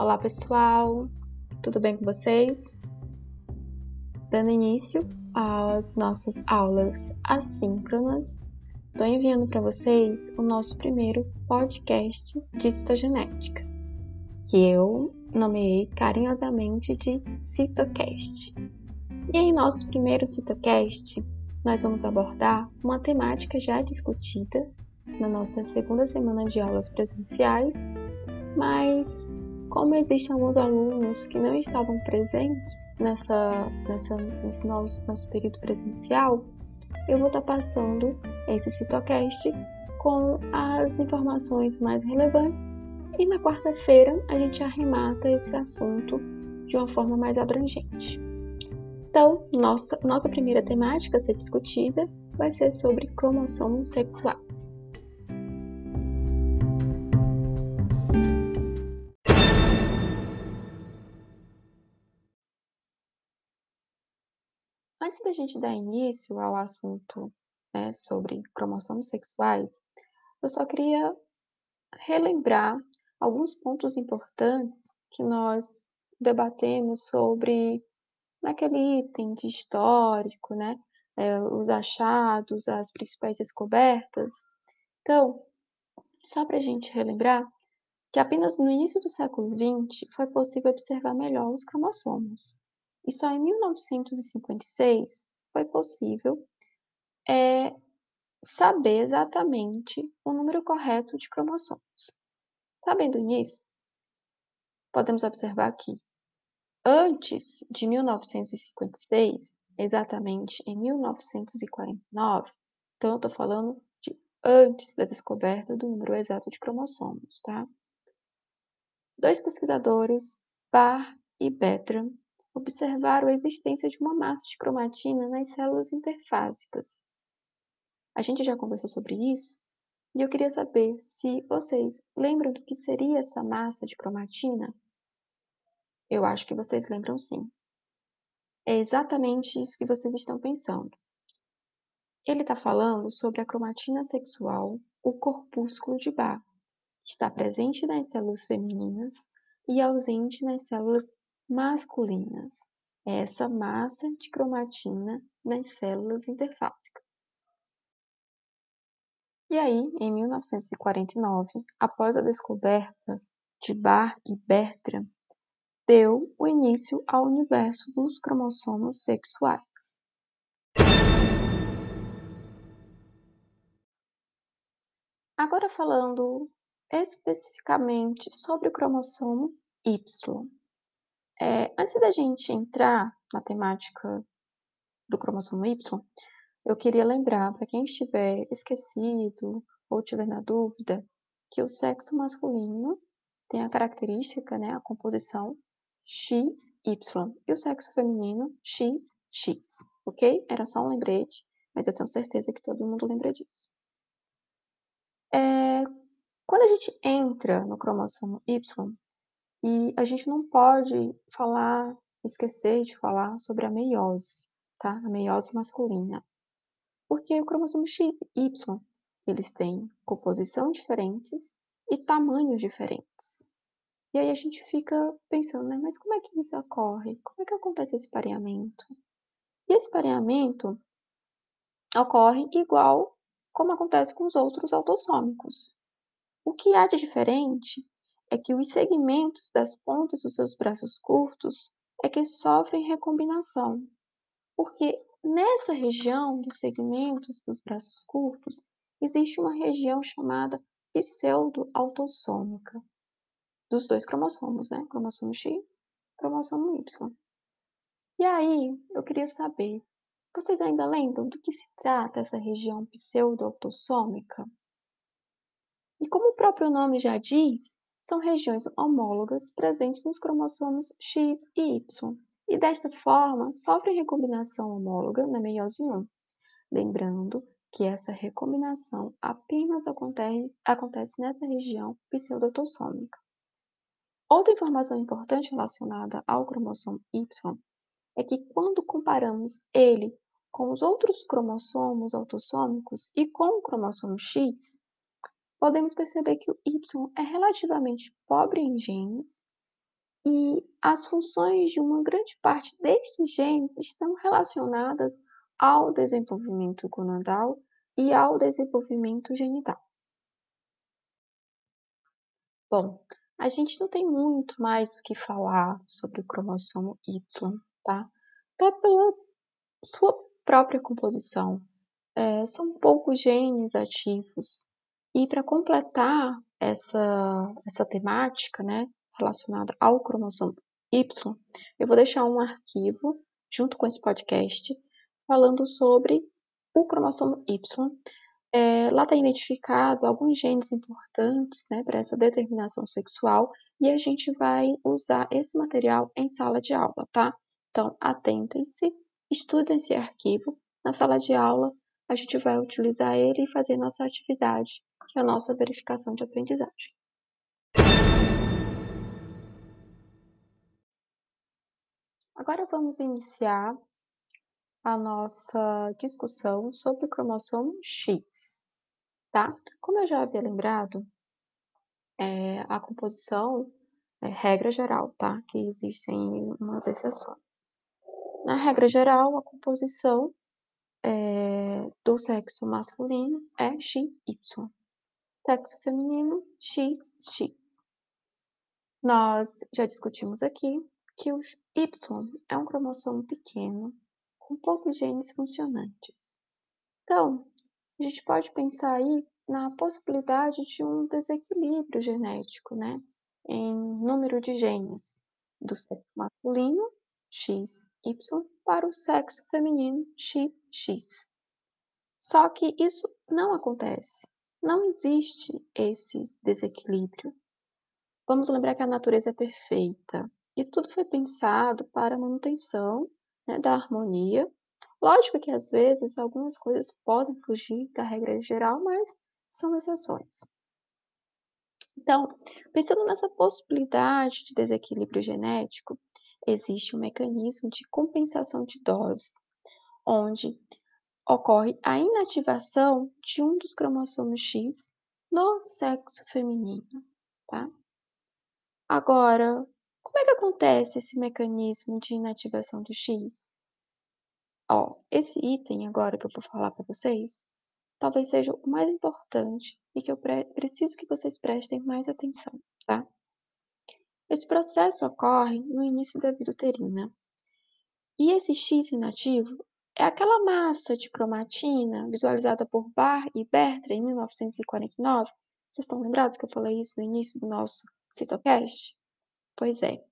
Olá pessoal, tudo bem com vocês? Dando início às nossas aulas assíncronas, estou enviando para vocês o nosso primeiro podcast de citogenética, que eu nomeei carinhosamente de Citocast. E em nosso primeiro Citocast, nós vamos abordar uma temática já discutida na nossa segunda semana de aulas presenciais, mas como existem alguns alunos que não estavam presentes nessa, nessa, nesse nosso, nosso período presencial, eu vou estar passando esse Citocast com as informações mais relevantes e na quarta-feira a gente arremata esse assunto de uma forma mais abrangente. Então, nossa, nossa primeira temática a ser discutida vai ser sobre cromossomos sexuais. Antes da gente dar início ao assunto né, sobre cromossomos sexuais, eu só queria relembrar alguns pontos importantes que nós debatemos sobre naquele item de histórico, né? É, os achados, as principais descobertas. Então, só para a gente relembrar que apenas no início do século XX foi possível observar melhor os cromossomos. E só em 1956 foi possível é, saber exatamente o número correto de cromossomos. Sabendo nisso, podemos observar que antes de 1956, exatamente em 1949, então eu estou falando de antes da descoberta do número exato de cromossomos, tá? Dois pesquisadores, Barr e Bertram, observaram a existência de uma massa de cromatina nas células interfásicas. A gente já conversou sobre isso e eu queria saber se vocês lembram do que seria essa massa de cromatina? Eu acho que vocês lembram sim. É exatamente isso que vocês estão pensando. Ele está falando sobre a cromatina sexual, o corpúsculo de Barr, está presente nas células femininas e ausente nas células masculinas. Essa massa de cromatina nas células interfásicas. E aí, em 1949, após a descoberta de Barr e Bertrand, deu o início ao universo dos cromossomos sexuais. Agora falando especificamente sobre o cromossomo Y. É, antes da gente entrar na temática do cromossomo Y, eu queria lembrar para quem estiver esquecido ou tiver na dúvida que o sexo masculino tem a característica, né, a composição XY e o sexo feminino XX, ok? Era só um lembrete, mas eu tenho certeza que todo mundo lembra disso. É, quando a gente entra no cromossomo Y, e a gente não pode falar, esquecer de falar sobre a meiose, tá? A meiose masculina. Porque o cromossomo X e Y, eles têm composição diferentes e tamanhos diferentes. E aí a gente fica pensando, né? Mas como é que isso ocorre? Como é que acontece esse pareamento? E esse pareamento ocorre igual como acontece com os outros autossômicos. O que há de diferente é que os segmentos das pontas dos seus braços curtos é que sofrem recombinação, porque nessa região dos segmentos dos braços curtos existe uma região chamada pseudo-autossômica dos dois cromossomos, né? Cromossomo X, cromossomo Y. E aí, eu queria saber, vocês ainda lembram do que se trata essa região pseudo-autossômica? E como o próprio nome já diz, são regiões homólogas presentes nos cromossomos X e Y, e desta forma sofrem recombinação homóloga na meiose 1. Lembrando que essa recombinação apenas acontece, acontece nessa região pseudoautossômica. Outra informação importante relacionada ao cromossomo Y é que quando comparamos ele com os outros cromossomos autossômicos e com o cromossomo X, podemos perceber que o Y é relativamente pobre em genes e as funções de uma grande parte destes genes estão relacionadas ao desenvolvimento gonadal e ao desenvolvimento genital. Bom, a gente não tem muito mais o que falar sobre o cromossomo Y, tá? Até pela sua própria composição. É, são poucos genes ativos. E para completar essa, essa temática, né, relacionada ao cromossomo Y, eu vou deixar um arquivo junto com esse podcast falando sobre o cromossomo Y. É, lá está identificado alguns genes importantes né, para essa determinação sexual e a gente vai usar esse material em sala de aula, tá? Então, atentem-se, estudem esse arquivo. Na sala de aula, a gente vai utilizar ele e fazer nossa atividade, que a nossa verificação de aprendizagem. Agora vamos iniciar a nossa discussão sobre o cromossomo X, tá? Como eu já havia lembrado, é, a composição é regra geral, tá? Que existem umas exceções. Na regra geral, a composição é, do sexo masculino é XY, sexo feminino XX. Nós já discutimos aqui que o Y é um cromossomo pequeno com poucos genes funcionantes. Então, a gente pode pensar aí na possibilidade de um desequilíbrio genético, né, em número de genes do sexo masculino, XY, para o sexo feminino, XX. Só que isso não acontece. Não existe esse desequilíbrio. Vamos lembrar que a natureza é perfeita e tudo foi pensado para a manutenção né, da harmonia. Lógico que às vezes algumas coisas podem fugir da regra geral, mas são exceções. Então, pensando nessa possibilidade de desequilíbrio genético, existe um mecanismo de compensação de dose, onde ocorre a inativação de um dos cromossomos X no sexo feminino, tá? Agora, como é que acontece esse mecanismo de inativação do X? Ó, esse item agora que eu vou falar para vocês, talvez seja o mais importante e que eu pre preciso que vocês prestem mais atenção, tá? Esse processo ocorre no início da vida uterina. E esse X inativo é aquela massa de cromatina visualizada por Barr e Bertrand em 1949. Vocês estão lembrados que eu falei isso no início do nosso Citocast? Pois é.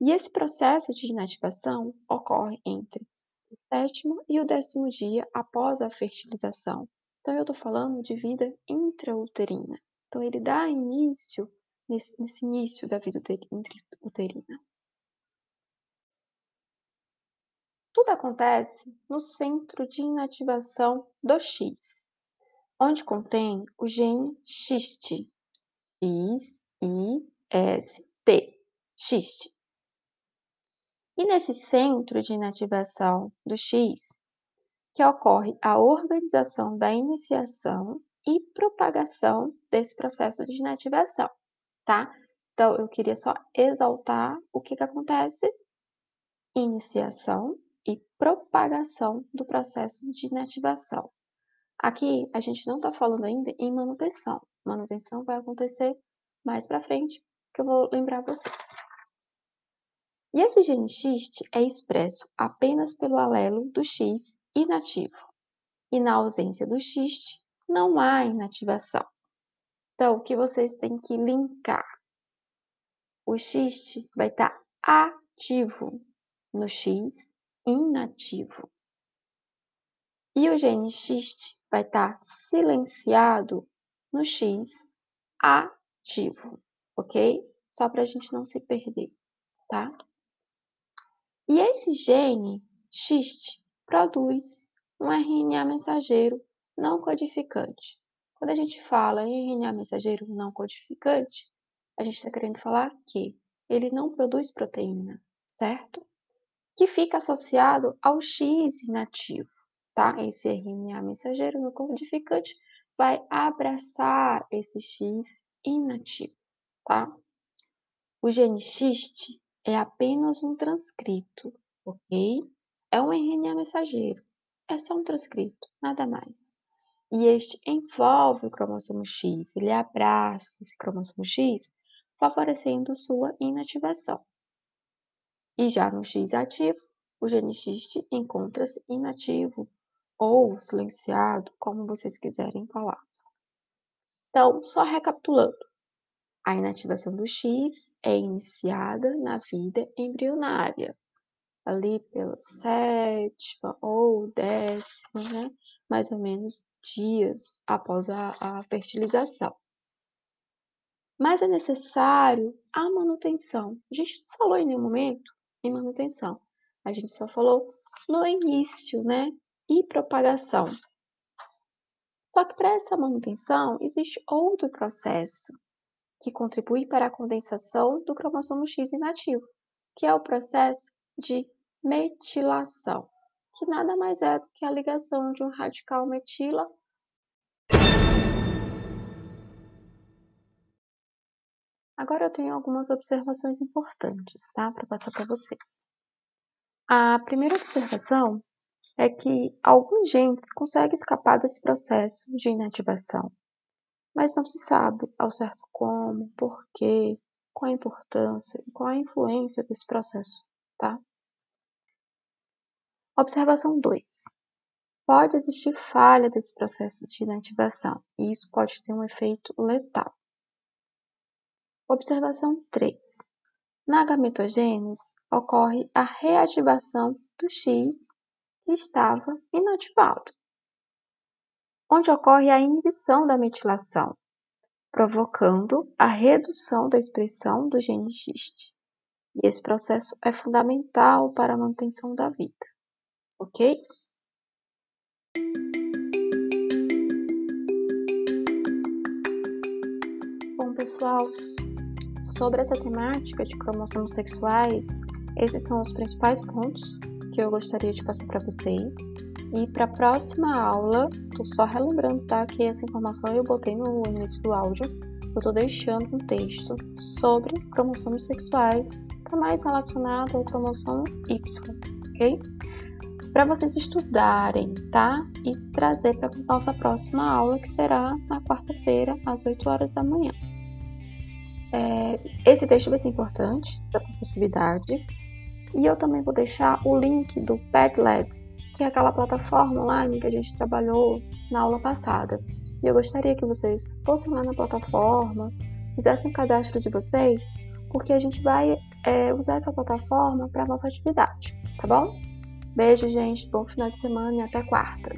E esse processo de inativação ocorre entre o sétimo e o décimo dia após a fertilização. Então, eu estou falando de vida intrauterina. Então, ele dá início nesse, nesse início da vida uterina. Tudo acontece no centro de inativação do X, onde contém o gene XIST. X, I, S, T. XIST. E nesse centro de inativação do X, que ocorre a organização da iniciação e propagação desse processo de inativação, tá? Então, eu queria só exaltar o que, que acontece: iniciação e propagação do processo de inativação. Aqui, a gente não está falando ainda em manutenção. Manutenção vai acontecer mais para frente, que eu vou lembrar vocês. E esse gene XIST é expresso apenas pelo alelo do X inativo. E na ausência do XIST, não há inativação. Então, o que vocês têm que linkar? O XIST vai estar ativo no X inativo. E o gene XIST vai estar silenciado no X ativo, ok? Só para a gente não se perder, tá? E esse gene XIST produz um RNA mensageiro não codificante. Quando a gente fala em RNA mensageiro não codificante, a gente está querendo falar que ele não produz proteína, certo? Que fica associado ao X inativo, tá? Esse RNA mensageiro não codificante vai abraçar esse X inativo, tá? O XIST é apenas um transcrito, ok? É um RNA mensageiro. É só um transcrito, nada mais. E este envolve o cromossomo X, ele abraça esse cromossomo X, favorecendo sua inativação. E já no X ativo, o gene X encontra-se inativo ou silenciado, como vocês quiserem falar. Então, só recapitulando. A inativação do X é iniciada na vida embrionária, ali pela sétima ou décima, né? mais ou menos dias após a, a fertilização. Mas é necessário a manutenção. A gente não falou em nenhum momento em manutenção. A gente só falou no início, né? E propagação. Só que para essa manutenção existe outro processo que contribui para a condensação do cromossomo X inativo, que é o processo de metilação, que nada mais é do que a ligação de um radical metila Agora eu tenho algumas observações importantes, tá? Para passar para vocês. A primeira observação é que alguns genes conseguem escapar desse processo de inativação, mas não se sabe ao certo como, porquê, qual a importância e qual a influência desse processo, tá? Observação 2. Pode existir falha desse processo de inativação e isso pode ter um efeito letal. Observação 3. Na gametogênese, ocorre a reativação do X que estava inativado, onde ocorre a inibição da metilação, provocando a redução da expressão do gene X. E esse processo é fundamental para a manutenção da vida, ok? Bom, pessoal, Sobre essa temática de cromossomos sexuais, esses são os principais pontos que eu gostaria de passar para vocês. E para a próxima aula, tô só relembrando, tá, que essa informação eu botei no início do áudio. Eu tô deixando um texto sobre cromossomos sexuais, tá mais relacionado ao cromossomo Y, ok? Para vocês estudarem, tá? E trazer para nossa próxima aula, que será na quarta-feira, às 8 horas da manhã. É, esse texto vai ser importante para a atividade. E eu também vou deixar o link do Padlet, que é aquela plataforma online que a gente trabalhou na aula passada. E eu gostaria que vocês fossem lá na plataforma, fizessem o cadastro de vocês, porque a gente vai é, usar essa plataforma para a nossa atividade, tá bom? Beijo, gente, bom final de semana e até quarta.